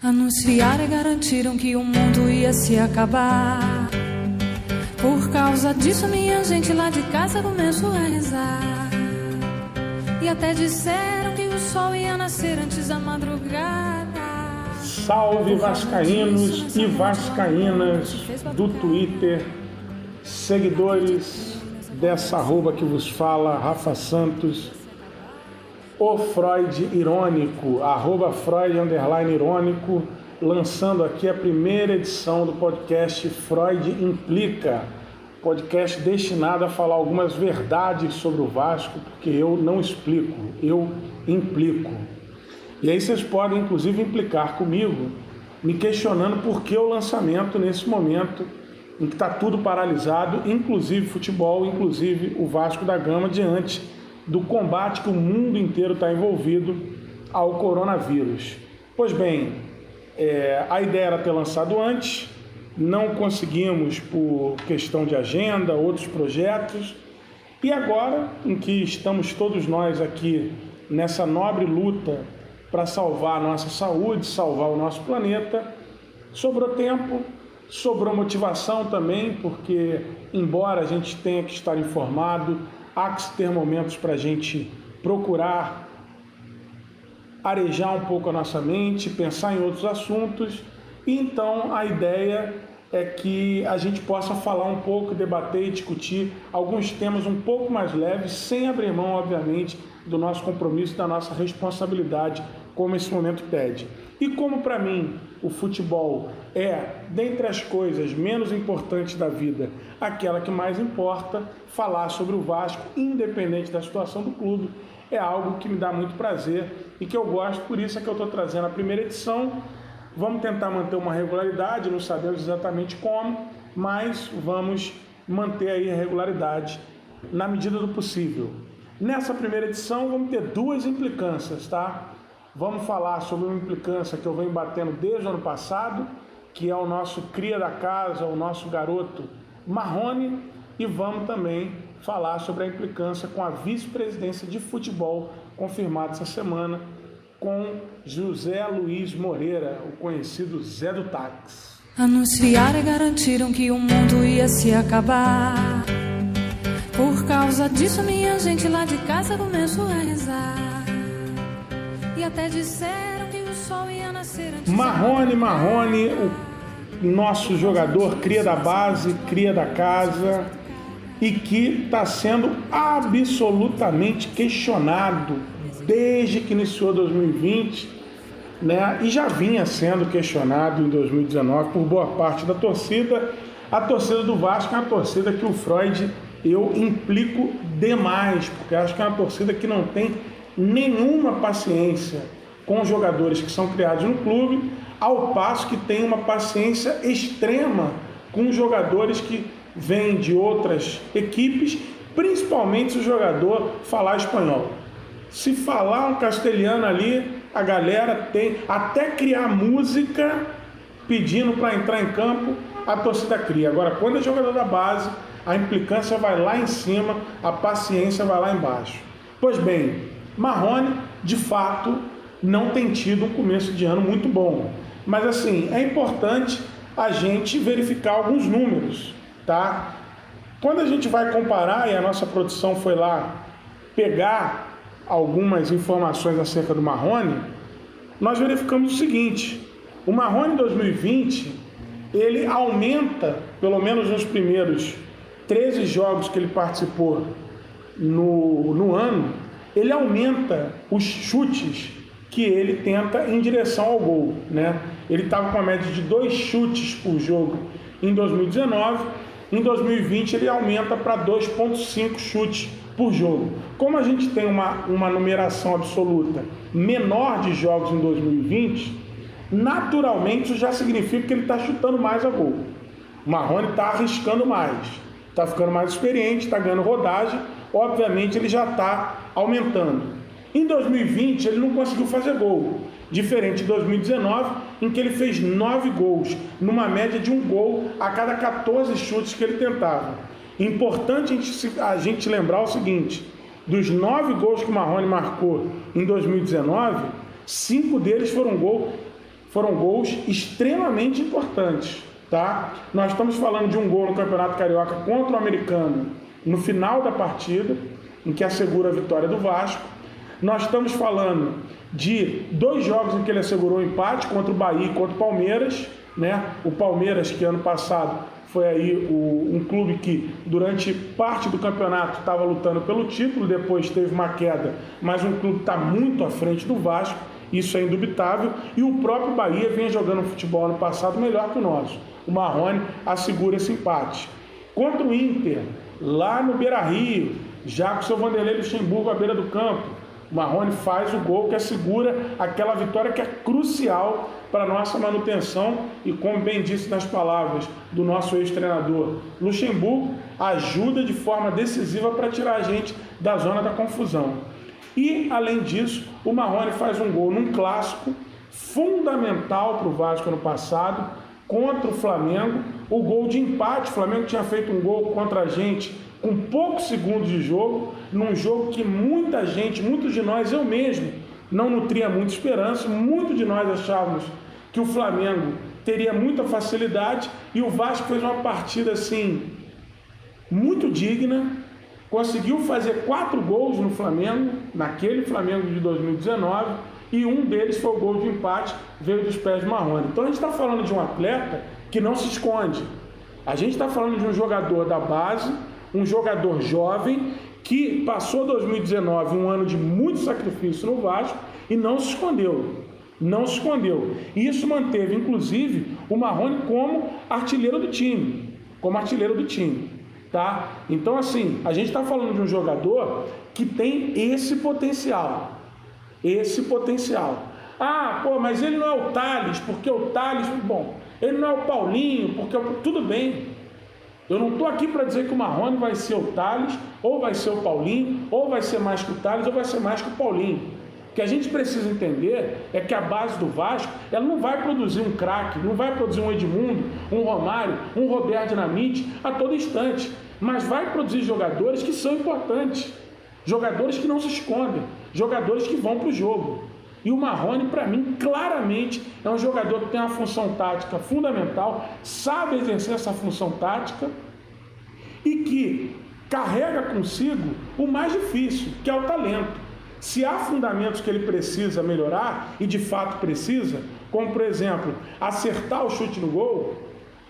Anunciaram e garantiram que o mundo ia se acabar. Por causa disso, minha gente lá de casa começou a rezar. E até disseram que o sol ia nascer antes da madrugada. Salve Vascaínos e Vascaínas do Twitter, seguidores dessa arroba que vos fala, Rafa Santos, o Freud irônico, arroba Freud underline irônico, lançando aqui a primeira edição do podcast Freud Implica, podcast destinado a falar algumas verdades sobre o Vasco, porque eu não explico, eu implico. E aí vocês podem inclusive implicar comigo, me questionando por que o lançamento nesse momento em que está tudo paralisado, inclusive futebol, inclusive o Vasco da Gama, diante do combate que o mundo inteiro está envolvido ao coronavírus. Pois bem, é, a ideia era ter lançado antes, não conseguimos por questão de agenda, outros projetos, e agora, em que estamos todos nós aqui nessa nobre luta para salvar a nossa saúde, salvar o nosso planeta, sobrou tempo, sobrou motivação também, porque, embora a gente tenha que estar informado, há que ter momentos para a gente procurar arejar um pouco a nossa mente, pensar em outros assuntos. Então a ideia é que a gente possa falar um pouco, debater e discutir alguns temas um pouco mais leves, sem abrir mão, obviamente, do nosso compromisso, da nossa responsabilidade, como esse momento pede. E como para mim o futebol é, dentre as coisas menos importantes da vida, aquela que mais importa, falar sobre o Vasco, independente da situação do clube, é algo que me dá muito prazer e que eu gosto, por isso é que eu estou trazendo a primeira edição. Vamos tentar manter uma regularidade, não sabemos exatamente como, mas vamos manter aí a regularidade na medida do possível. Nessa primeira edição vamos ter duas implicâncias, tá? Vamos falar sobre uma implicância que eu venho batendo desde o ano passado, que é o nosso cria da casa, o nosso garoto Marrone, e vamos também falar sobre a implicância com a vice-presidência de futebol confirmada essa semana com José Luiz Moreira, o conhecido Zé do Táxi. Anunciaram e garantiram que o mundo ia se acabar. Por causa disso, minha gente lá de casa começou a rezar. Até disseram que o sol ia nascer antes Marrone, Marrone, o nosso jogador cria da base, cria da casa e que está sendo absolutamente questionado desde que iniciou 2020, né? E já vinha sendo questionado em 2019 por boa parte da torcida. A torcida do Vasco é uma torcida que o Freud eu implico demais, porque acho que é uma torcida que não tem nenhuma paciência com jogadores que são criados no clube, ao passo que tem uma paciência extrema com jogadores que vêm de outras equipes, principalmente se o jogador falar espanhol. Se falar um castelhano ali, a galera tem até criar música pedindo para entrar em campo, a torcida cria. Agora, quando é jogador da base, a implicância vai lá em cima, a paciência vai lá embaixo. Pois bem, Marrone, de fato, não tem tido um começo de ano muito bom. Mas assim, é importante a gente verificar alguns números, tá? Quando a gente vai comparar, e a nossa produção foi lá pegar algumas informações acerca do Marrone, nós verificamos o seguinte: o Marrone 2020 ele aumenta, pelo menos nos primeiros 13 jogos que ele participou no, no ano, ele aumenta os chutes que ele tenta em direção ao gol. Né? Ele estava com a média de dois chutes por jogo em 2019, em 2020 ele aumenta para 2,5 chutes por jogo. Como a gente tem uma, uma numeração absoluta menor de jogos em 2020, naturalmente isso já significa que ele está chutando mais a gol. O Marrone está arriscando mais, está ficando mais experiente, está ganhando rodagem obviamente ele já está aumentando. Em 2020 ele não conseguiu fazer gol, diferente de 2019, em que ele fez nove gols, numa média de um gol a cada 14 chutes que ele tentava. Importante a gente, a gente lembrar o seguinte: dos nove gols que o Marrone marcou em 2019, cinco deles foram gol foram gols extremamente importantes, tá? Nós estamos falando de um gol no Campeonato Carioca contra o Americano no final da partida, em que assegura a vitória do Vasco. Nós estamos falando de dois jogos em que ele assegurou o empate contra o Bahia e contra o Palmeiras, né? O Palmeiras que ano passado foi aí o, um clube que durante parte do campeonato estava lutando pelo título, depois teve uma queda, mas um clube está muito à frente do Vasco, isso é indubitável, e o próprio Bahia vem jogando futebol ano passado melhor que o nosso. O Marrone assegura esse empate. Contra o Inter, lá no Beira Rio, já com o seu Vanderlei Luxemburgo à beira do campo, o Marrone faz o gol que assegura aquela vitória que é crucial para nossa manutenção e, como bem disse nas palavras do nosso ex-treinador Luxemburgo, ajuda de forma decisiva para tirar a gente da zona da confusão. E, além disso, o Marrone faz um gol num clássico fundamental para o Vasco no passado, contra o Flamengo, o gol de empate. O Flamengo tinha feito um gol contra a gente com poucos segundos de jogo, num jogo que muita gente, muitos de nós, eu mesmo, não nutria muita esperança, muitos de nós achávamos que o Flamengo teria muita facilidade e o Vasco fez uma partida assim muito digna, conseguiu fazer quatro gols no Flamengo, naquele Flamengo de 2019, e um deles foi o gol de empate, veio dos pés de Marrone. Então a gente está falando de um atleta que não se esconde. A gente está falando de um jogador da base um jogador jovem que passou 2019 um ano de muito sacrifício no Vasco e não se escondeu. Não se escondeu. E isso manteve, inclusive, o Marrone como artilheiro do time. Como artilheiro do time. Tá? Então, assim, a gente está falando de um jogador que tem esse potencial. Esse potencial. Ah, pô, mas ele não é o Thales, porque o Thales, bom, ele não é o Paulinho, porque tudo bem. Eu não estou aqui para dizer que o Marrone vai ser o Thales, ou vai ser o Paulinho, ou vai ser mais que o Thales, ou vai ser mais que o Paulinho. O que a gente precisa entender é que a base do Vasco ela não vai produzir um craque, não vai produzir um Edmundo, um Romário, um Roberto Dinamite a todo instante, mas vai produzir jogadores que são importantes, jogadores que não se escondem, jogadores que vão para o jogo. E o Marrone, para mim, claramente é um jogador que tem uma função tática fundamental, sabe exercer essa função tática e que carrega consigo o mais difícil, que é o talento. Se há fundamentos que ele precisa melhorar, e de fato precisa, como por exemplo, acertar o chute no gol,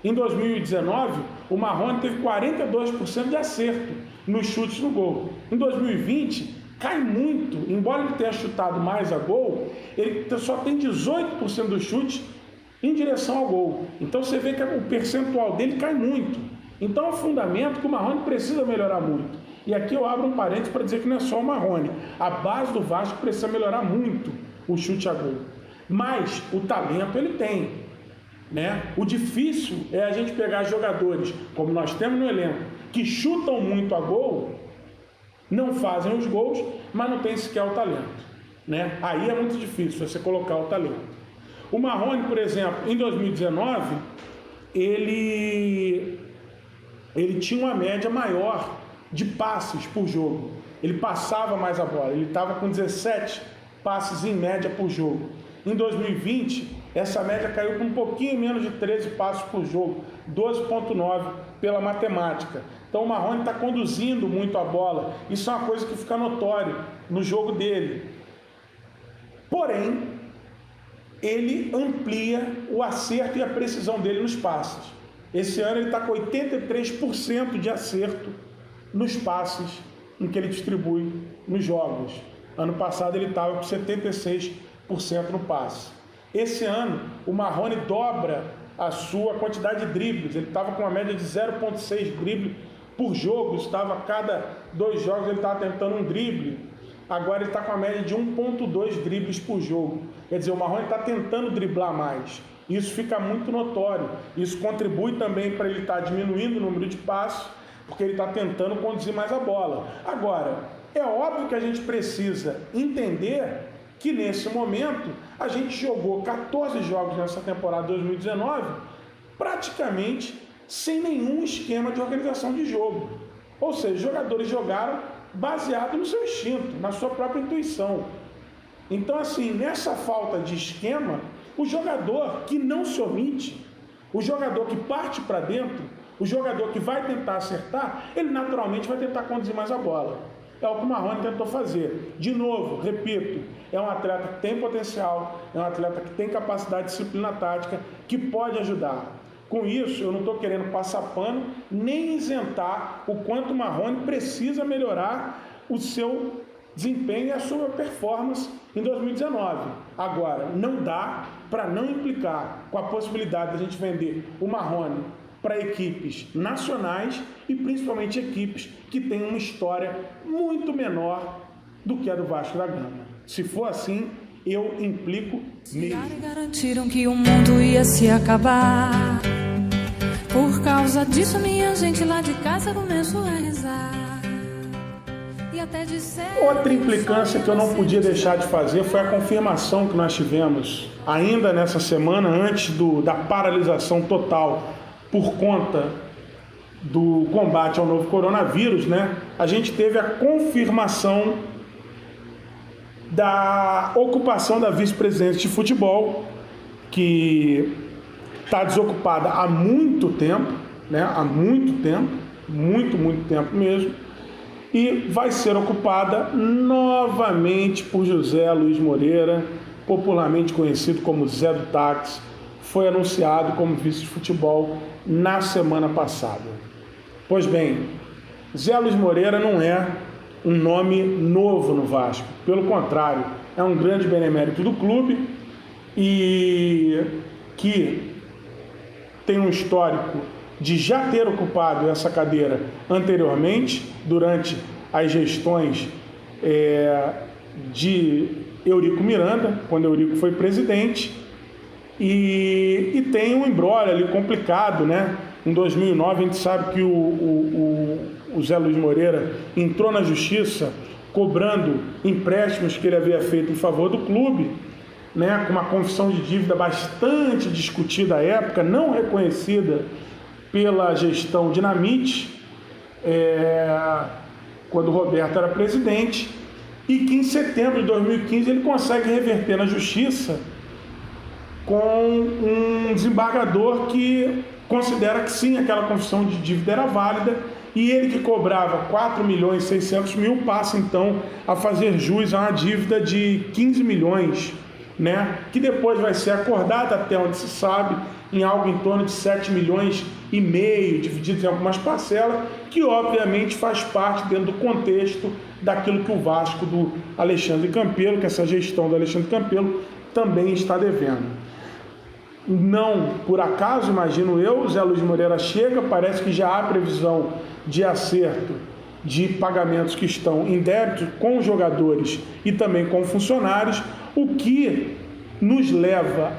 em 2019 o Marrone teve 42% de acerto nos chutes no gol. Em 2020 cai muito, embora ele tenha chutado mais a gol, ele só tem 18% do chute em direção ao gol. Então você vê que o percentual dele cai muito. Então é um fundamento que o Marrone precisa melhorar muito. E aqui eu abro um parênteses para dizer que não é só o Marrone. A base do Vasco precisa melhorar muito o chute a gol. Mas o talento ele tem. Né? O difícil é a gente pegar jogadores, como nós temos no elenco, que chutam muito a gol não fazem os gols, mas não tem sequer o talento. Né? Aí é muito difícil você colocar o talento. O Marrone, por exemplo, em 2019, ele, ele tinha uma média maior de passes por jogo. Ele passava mais a bola, ele estava com 17 passes em média por jogo. Em 2020, essa média caiu com um pouquinho menos de 13 passos por jogo, 12,9 pela matemática. Então o Marrone está conduzindo muito a bola. Isso é uma coisa que fica notório no jogo dele. Porém, ele amplia o acerto e a precisão dele nos passes. Esse ano ele está com 83% de acerto nos passes em que ele distribui nos jogos. Ano passado ele estava com 76% no passe. Esse ano o Marrone dobra a sua quantidade de dribles. Ele estava com uma média de 0,6 drible por jogo, estava cada dois jogos ele estava tentando um drible. Agora ele está com a média de 1,2 dribles por jogo. Quer dizer, o Marrone está tentando driblar mais. Isso fica muito notório. Isso contribui também para ele estar tá diminuindo o número de passos, porque ele está tentando conduzir mais a bola. Agora, é óbvio que a gente precisa entender que nesse momento a gente jogou 14 jogos nessa temporada 2019 praticamente sem nenhum esquema de organização de jogo. Ou seja, os jogadores jogaram baseado no seu instinto, na sua própria intuição. Então, assim, nessa falta de esquema, O jogador que não se omite, o jogador que parte para dentro, o jogador que vai tentar acertar, ele naturalmente vai tentar conduzir mais a bola. É o que o Marrone tentou fazer. De novo, repito, é um atleta que tem potencial, é um atleta que tem capacidade de disciplina tática, que pode ajudar. Com isso, eu não estou querendo passar pano nem isentar o quanto o Marrone precisa melhorar o seu desempenho e a sua performance em 2019. Agora, não dá para não implicar com a possibilidade de a gente vender o Marrone para equipes nacionais e principalmente equipes que têm uma história muito menor do que a do Vasco da Gama. Se for assim, eu implico mesmo. Garantiram que o mundo ia se acabar. Causa disso, minha gente lá de casa começou a rezar. Outra implicância que eu não podia deixar de fazer foi a confirmação que nós tivemos ainda nessa semana, antes do, da paralisação total por conta do combate ao novo coronavírus, né? A gente teve a confirmação da ocupação da vice-presidente de futebol, que está desocupada há muito tempo, né? Há muito tempo, muito, muito tempo mesmo, e vai ser ocupada novamente por José Luiz Moreira, popularmente conhecido como Zé do Táxi, foi anunciado como vice de futebol na semana passada. Pois bem, Zé Luiz Moreira não é um nome novo no Vasco, pelo contrário, é um grande benemérito do clube e que tem um histórico de já ter ocupado essa cadeira anteriormente, durante as gestões é, de Eurico Miranda, quando Eurico foi presidente, e, e tem um embrólio ali complicado, né? Em 2009 a gente sabe que o, o, o, o Zé Luiz Moreira entrou na justiça cobrando empréstimos que ele havia feito em favor do clube, né, com uma confissão de dívida bastante discutida à época, não reconhecida pela gestão Dinamite, é, quando Roberto era presidente, e que em setembro de 2015 ele consegue reverter na justiça com um desembargador que considera que sim, aquela confissão de dívida era válida e ele que cobrava 4 milhões e 600 mil passa então a fazer jus a uma dívida de 15 milhões, né? que depois vai ser acordada até onde se sabe em algo em torno de 7 milhões e meio, divididos em algumas parcelas, que obviamente faz parte dentro do contexto daquilo que o Vasco do Alexandre Campelo, que essa gestão do Alexandre Campelo também está devendo. Não por acaso, imagino eu, Zé Luiz Moreira chega, parece que já há previsão de acerto de pagamentos que estão em débito com jogadores e também com funcionários, o que nos leva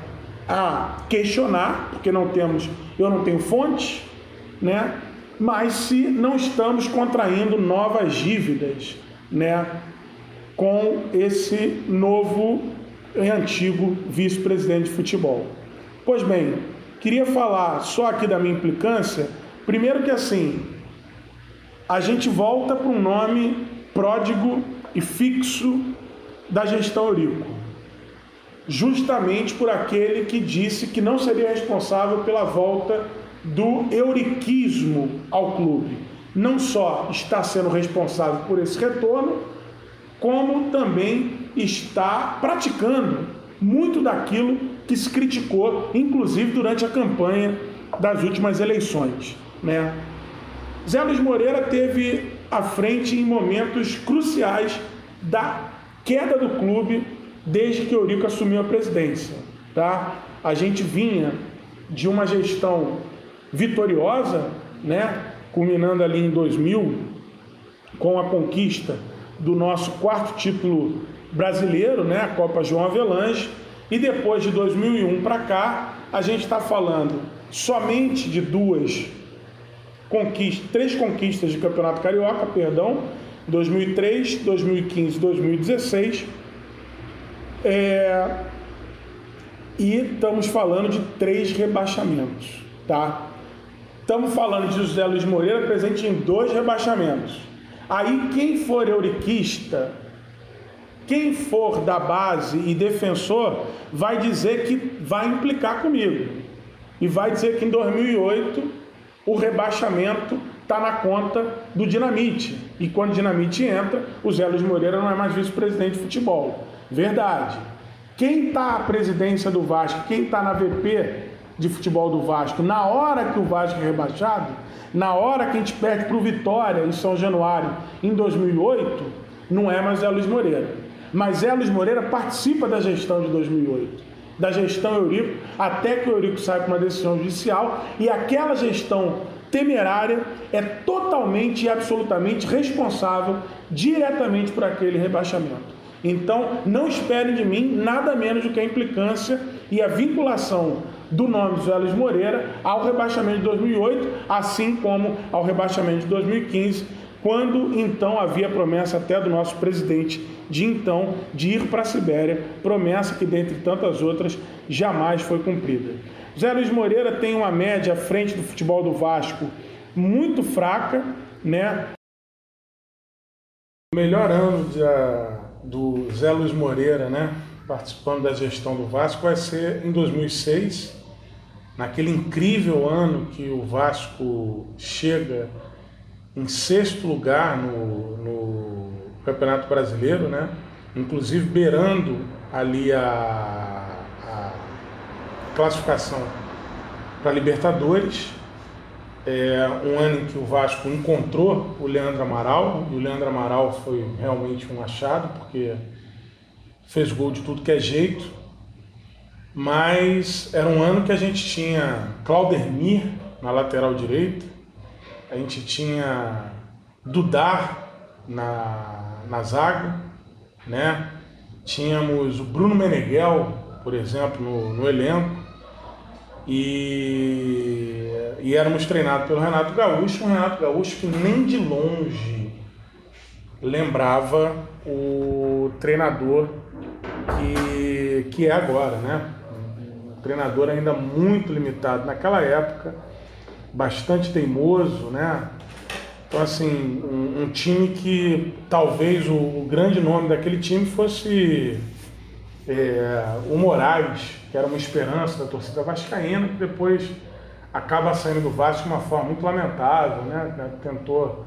a questionar, porque não temos, eu não tenho fontes, né? Mas se não estamos contraindo novas dívidas, né, com esse novo e antigo vice-presidente de futebol. Pois bem, queria falar só aqui da minha implicância. Primeiro que assim, a gente volta para um nome pródigo e fixo da gestão Eurico. Justamente por aquele que disse que não seria responsável pela volta do euriquismo ao clube. Não só está sendo responsável por esse retorno, como também está praticando muito daquilo que se criticou, inclusive durante a campanha das últimas eleições. Né? Zé Luiz Moreira teve à frente em momentos cruciais da queda do clube desde que Eurico assumiu a presidência. Tá? A gente vinha de uma gestão vitoriosa, né? culminando ali em 2000, com a conquista do nosso quarto título brasileiro, né? a Copa João Avelange, e depois de 2001 para cá, a gente está falando somente de duas conquistas, três conquistas de Campeonato Carioca, perdão, 2003, 2015, 2016. É, e estamos falando de três rebaixamentos, tá? Estamos falando de José Luiz Moreira presente em dois rebaixamentos. Aí quem for euriquista quem for da base e defensor vai dizer que vai implicar comigo. E vai dizer que em 2008 o rebaixamento está na conta do Dinamite. E quando o Dinamite entra, o Zé Luiz Moreira não é mais vice-presidente de futebol. Verdade. Quem está à presidência do Vasco, quem está na VP de futebol do Vasco, na hora que o Vasco é rebaixado, na hora que a gente perde para o Vitória em São Januário em 2008, não é mais Zé Luiz Moreira. Mas Zé Luiz Moreira participa da gestão de 2008, da gestão Eurico, até que o Eurico saia com uma decisão judicial e aquela gestão temerária é totalmente e absolutamente responsável diretamente por aquele rebaixamento. Então, não esperem de mim nada menos do que a implicância e a vinculação do nome de José Moreira ao rebaixamento de 2008, assim como ao rebaixamento de 2015, quando então havia promessa até do nosso presidente de então de ir para a Sibéria, promessa que, dentre tantas outras, jamais foi cumprida. José Luiz Moreira tem uma média à frente do futebol do Vasco muito fraca, né? O melhor ano de, do Zé Luiz Moreira, né? Participando da gestão do Vasco vai ser em 2006, naquele incrível ano que o Vasco chega em sexto lugar no, no Campeonato Brasileiro, né? Inclusive beirando ali a, a classificação para Libertadores. É um ano em que o Vasco encontrou o Leandro Amaral, e o Leandro Amaral foi realmente um achado, porque fez gol de tudo que é jeito. Mas era um ano que a gente tinha Claudermir na lateral direita, a gente tinha Dudar na, na zaga, né? Tínhamos o Bruno Meneghel, por exemplo, no, no elenco. E, e éramos treinados pelo Renato Gaúcho, um Renato Gaúcho que nem de longe lembrava o treinador que, que é agora, né? Um treinador ainda muito limitado naquela época, bastante teimoso, né? Então, assim, um, um time que talvez o, o, grande nome daquele time fosse é, o Moraes, que era uma esperança da torcida vascaína, que depois acaba saindo do Vasco de uma forma muito lamentável, né? Tentou,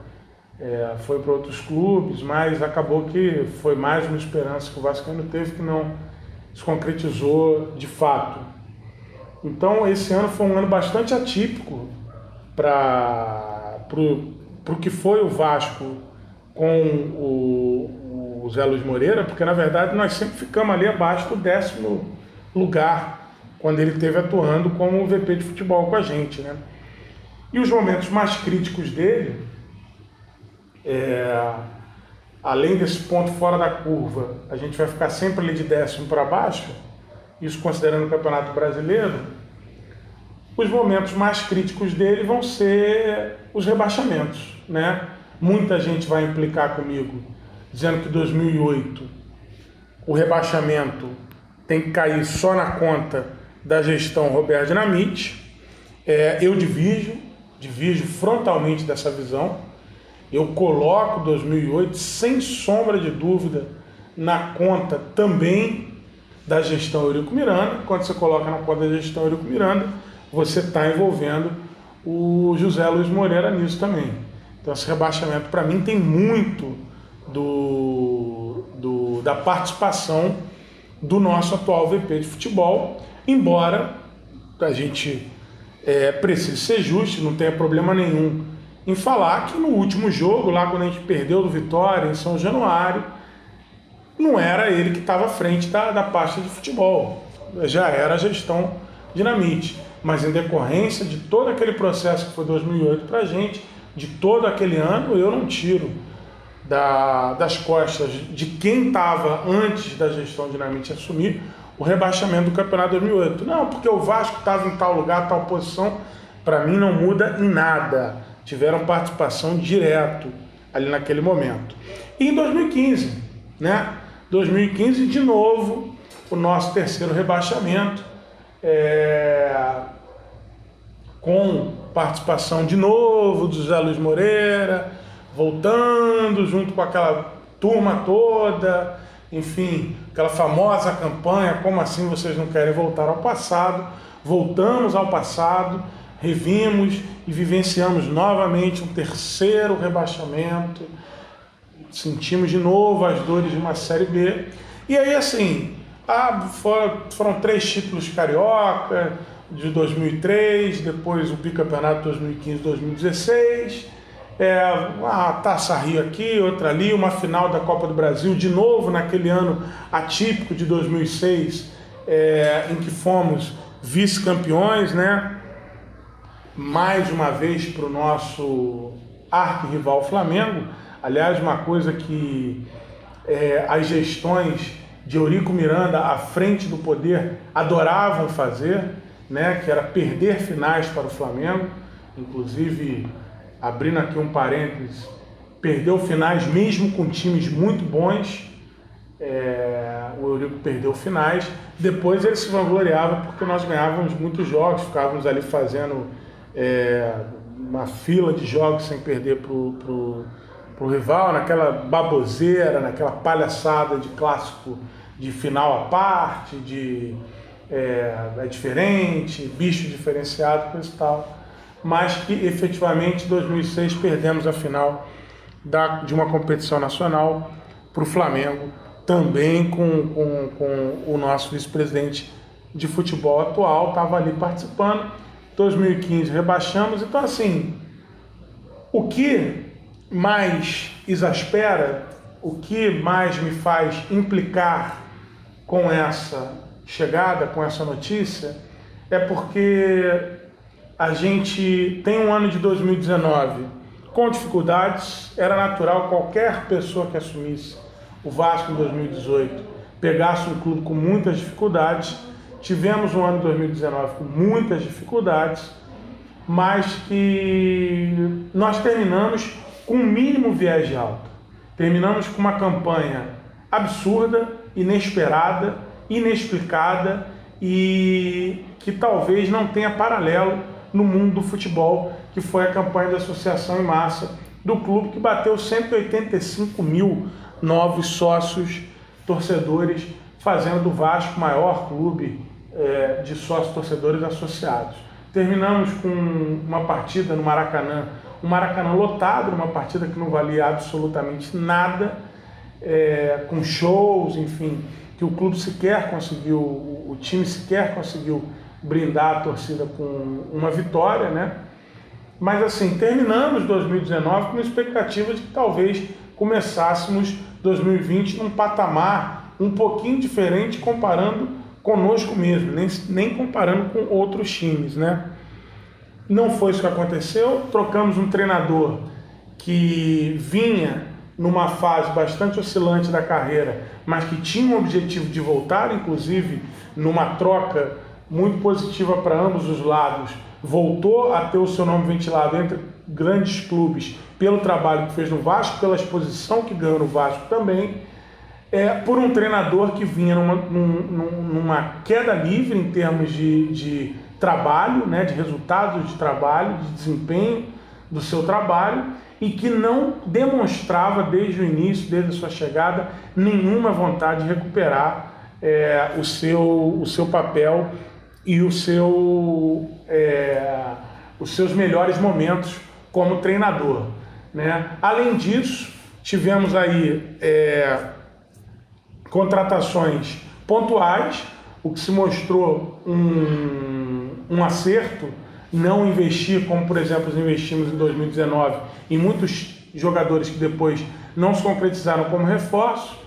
é, foi para outros clubes, mas acabou que foi mais uma esperança que o Vascaíno teve que não se concretizou de fato. Então esse ano foi um ano bastante atípico para o que foi o Vasco com o Zé Luiz Moreira, porque na verdade nós sempre ficamos ali abaixo do décimo lugar quando ele esteve atuando como VP de futebol com a gente. Né? E os momentos mais críticos dele, é, além desse ponto fora da curva, a gente vai ficar sempre ali de décimo para baixo, isso considerando o Campeonato Brasileiro, os momentos mais críticos dele vão ser os rebaixamentos. Né? Muita gente vai implicar comigo, dizendo que 2008 o rebaixamento tem que cair só na conta da gestão Roberto Dinamite. É, eu divido, divido frontalmente dessa visão. Eu coloco 2008 sem sombra de dúvida na conta também da gestão Eurico Miranda. Quando você coloca na conta da gestão Eurico Miranda, você está envolvendo o José Luiz Moreira nisso também. Então esse rebaixamento para mim tem muito do, do, da participação do nosso atual VP de futebol Embora a gente é, precise ser justo, não tenha problema nenhum em falar que no último jogo, lá quando a gente perdeu do Vitória, em São Januário, não era ele que estava à frente da, da pasta de futebol, já era a gestão dinamite. Mas em decorrência de todo aquele processo que foi 2008 para a gente, de todo aquele ano, eu não tiro da, das costas de quem estava antes da gestão dinamite assumir o rebaixamento do campeonato 2008. Não, porque o Vasco estava em tal lugar, tal posição. Para mim não muda em nada. Tiveram participação direto ali naquele momento. E em 2015, né? 2015 de novo o nosso terceiro rebaixamento é... com participação de novo do José Luiz Moreira, voltando junto com aquela turma toda enfim, aquela famosa campanha, como assim vocês não querem voltar ao passado? Voltamos ao passado, revimos e vivenciamos novamente um terceiro rebaixamento, sentimos de novo as dores de uma Série B. E aí, assim, ah, foram, foram três títulos carioca de 2003, depois o bicampeonato 2015-2016 é, uma taça Rio aqui, outra ali, uma final da Copa do Brasil, de novo naquele ano atípico de 2006, é, em que fomos vice-campeões, né? Mais uma vez para o nosso arquirrival Flamengo. Aliás, uma coisa que é, as gestões de Eurico Miranda à frente do poder adoravam fazer, né? Que era perder finais para o Flamengo. Inclusive, abrindo aqui um parênteses, perdeu finais mesmo com times muito bons. É, o Eurico perdeu finais. Depois ele se vangloriava porque nós ganhávamos muitos jogos, ficávamos ali fazendo é, uma fila de jogos sem perder para o rival, naquela baboseira, naquela palhaçada de clássico de final à parte, de é, é diferente, bicho diferenciado, coisa e tal mas que efetivamente em 2006 perdemos a final da, de uma competição nacional para o Flamengo, também com, com, com o nosso vice-presidente de futebol atual, estava ali participando. 2015 rebaixamos, então assim, o que mais exaspera, o que mais me faz implicar com essa chegada, com essa notícia, é porque a gente tem um ano de 2019 com dificuldades, era natural qualquer pessoa que assumisse o Vasco em 2018 pegasse um clube com muitas dificuldades. Tivemos um ano de 2019 com muitas dificuldades, mas que nós terminamos com um mínimo viés de alta. Terminamos com uma campanha absurda, inesperada, inexplicada e que talvez não tenha paralelo no mundo do futebol, que foi a campanha da associação em massa do clube, que bateu 185 mil novos sócios torcedores, fazendo do Vasco o maior clube é, de sócios torcedores associados. Terminamos com uma partida no Maracanã, um Maracanã lotado, uma partida que não valia absolutamente nada, é, com shows, enfim, que o clube sequer conseguiu, o time sequer conseguiu brindar a torcida com uma vitória, né? Mas assim, terminamos 2019 com uma expectativa de que talvez começássemos 2020 num patamar um pouquinho diferente comparando conosco mesmo, nem, nem comparando com outros times, né? Não foi isso que aconteceu, trocamos um treinador que vinha numa fase bastante oscilante da carreira, mas que tinha o objetivo de voltar, inclusive numa troca muito positiva para ambos os lados, voltou a ter o seu nome ventilado entre grandes clubes pelo trabalho que fez no Vasco, pela exposição que ganhou no Vasco também, é, por um treinador que vinha numa, numa queda livre em termos de, de trabalho, né, de resultados de trabalho, de desempenho do seu trabalho e que não demonstrava desde o início, desde a sua chegada, nenhuma vontade de recuperar é, o, seu, o seu papel e o seu, é, os seus melhores momentos como treinador. Né? Além disso, tivemos aí é, contratações pontuais, o que se mostrou um, um acerto, não investir, como por exemplo investimos em 2019, em muitos jogadores que depois não se concretizaram como reforço,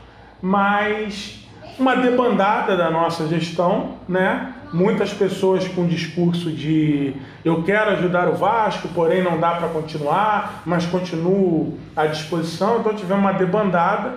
mas uma debandada da nossa gestão, né? Muitas pessoas com discurso de eu quero ajudar o Vasco, porém não dá para continuar, mas continuo à disposição. Então tivemos uma debandada.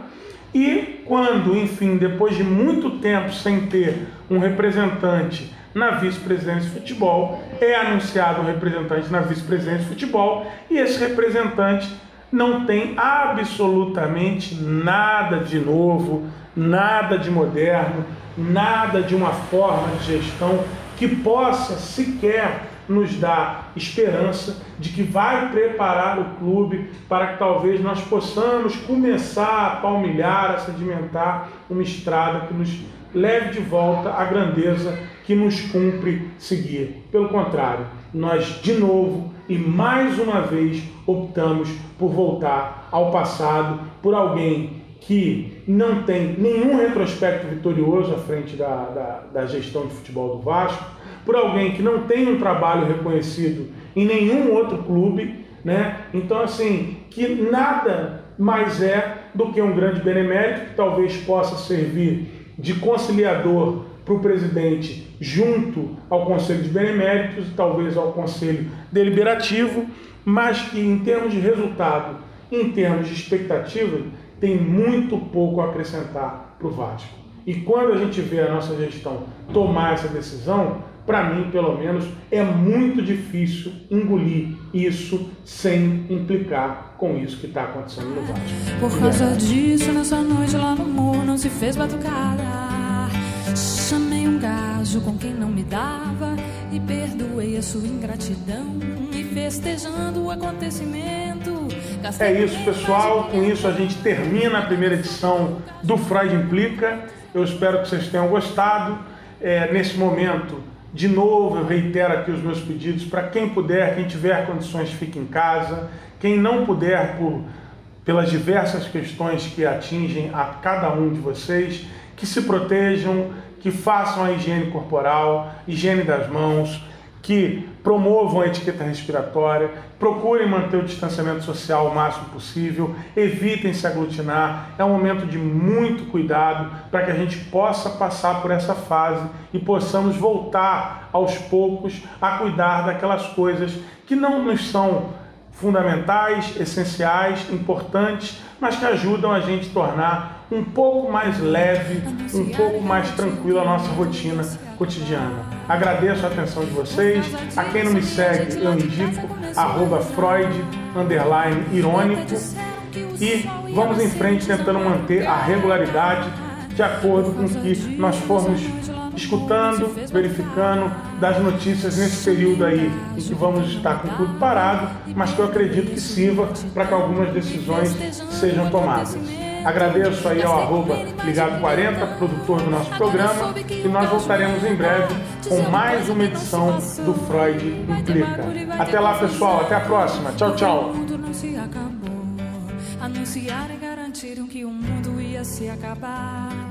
E quando, enfim, depois de muito tempo sem ter um representante na vice-presidência de futebol, é anunciado um representante na vice-presidência de futebol e esse representante não tem absolutamente nada de novo, nada de moderno, nada de uma forma de gestão que possa sequer nos dar esperança de que vai preparar o clube para que talvez nós possamos começar a palmilhar, a sedimentar uma estrada que nos leve de volta à grandeza que nos cumpre seguir. Pelo contrário, nós de novo e mais uma vez optamos por voltar ao passado, por alguém que não tem nenhum retrospecto vitorioso à frente da, da, da, gestão de futebol do Vasco, por alguém que não tem um trabalho reconhecido em nenhum outro clube, né? Então, assim, que nada mais é do que um grande benemérito que talvez possa servir de conciliador para o presidente junto ao Conselho de Beneméritos e talvez ao Conselho Deliberativo, mas que em termos de resultado, em termos de expectativa, tem muito pouco a acrescentar para o Vasco. E quando a gente vê a nossa gestão tomar essa decisão, para mim, pelo menos, é muito difícil engolir isso sem implicar com isso que está acontecendo no Vasco. Por causa disso, nessa noite lá no morro não se fez batucada. Chamei um gajo com quem não me dava e perdoei a sua ingratidão. E festejando o acontecimento é isso, pessoal. Com isso a gente termina a primeira edição do Freud Implica. Eu espero que vocês tenham gostado. É, nesse momento, de novo, eu reitero aqui os meus pedidos para quem puder, quem tiver condições, fique em casa. Quem não puder, por, pelas diversas questões que atingem a cada um de vocês, que se protejam, que façam a higiene corporal, higiene das mãos, que promovam a etiqueta respiratória, procurem manter o distanciamento social o máximo possível, evitem se aglutinar. É um momento de muito cuidado para que a gente possa passar por essa fase e possamos voltar aos poucos a cuidar daquelas coisas que não nos são fundamentais, essenciais, importantes, mas que ajudam a gente a tornar um pouco mais leve, um pouco mais tranquilo a nossa rotina cotidiana. Agradeço a atenção de vocês. A quem não me segue, eu indico arroba Freud underline irônico e vamos em frente tentando manter a regularidade de acordo com o que nós formos escutando, verificando das notícias nesse período aí em que vamos estar com tudo parado, mas que eu acredito que sirva para que algumas decisões sejam tomadas. Agradeço aí ao arroba Ligado40, produtor do nosso programa, e nós voltaremos em breve com mais uma edição do Freud Implica. Até lá, pessoal. Até a próxima. Tchau, tchau. Anunciaram e garantiram que o mundo ia se acabar.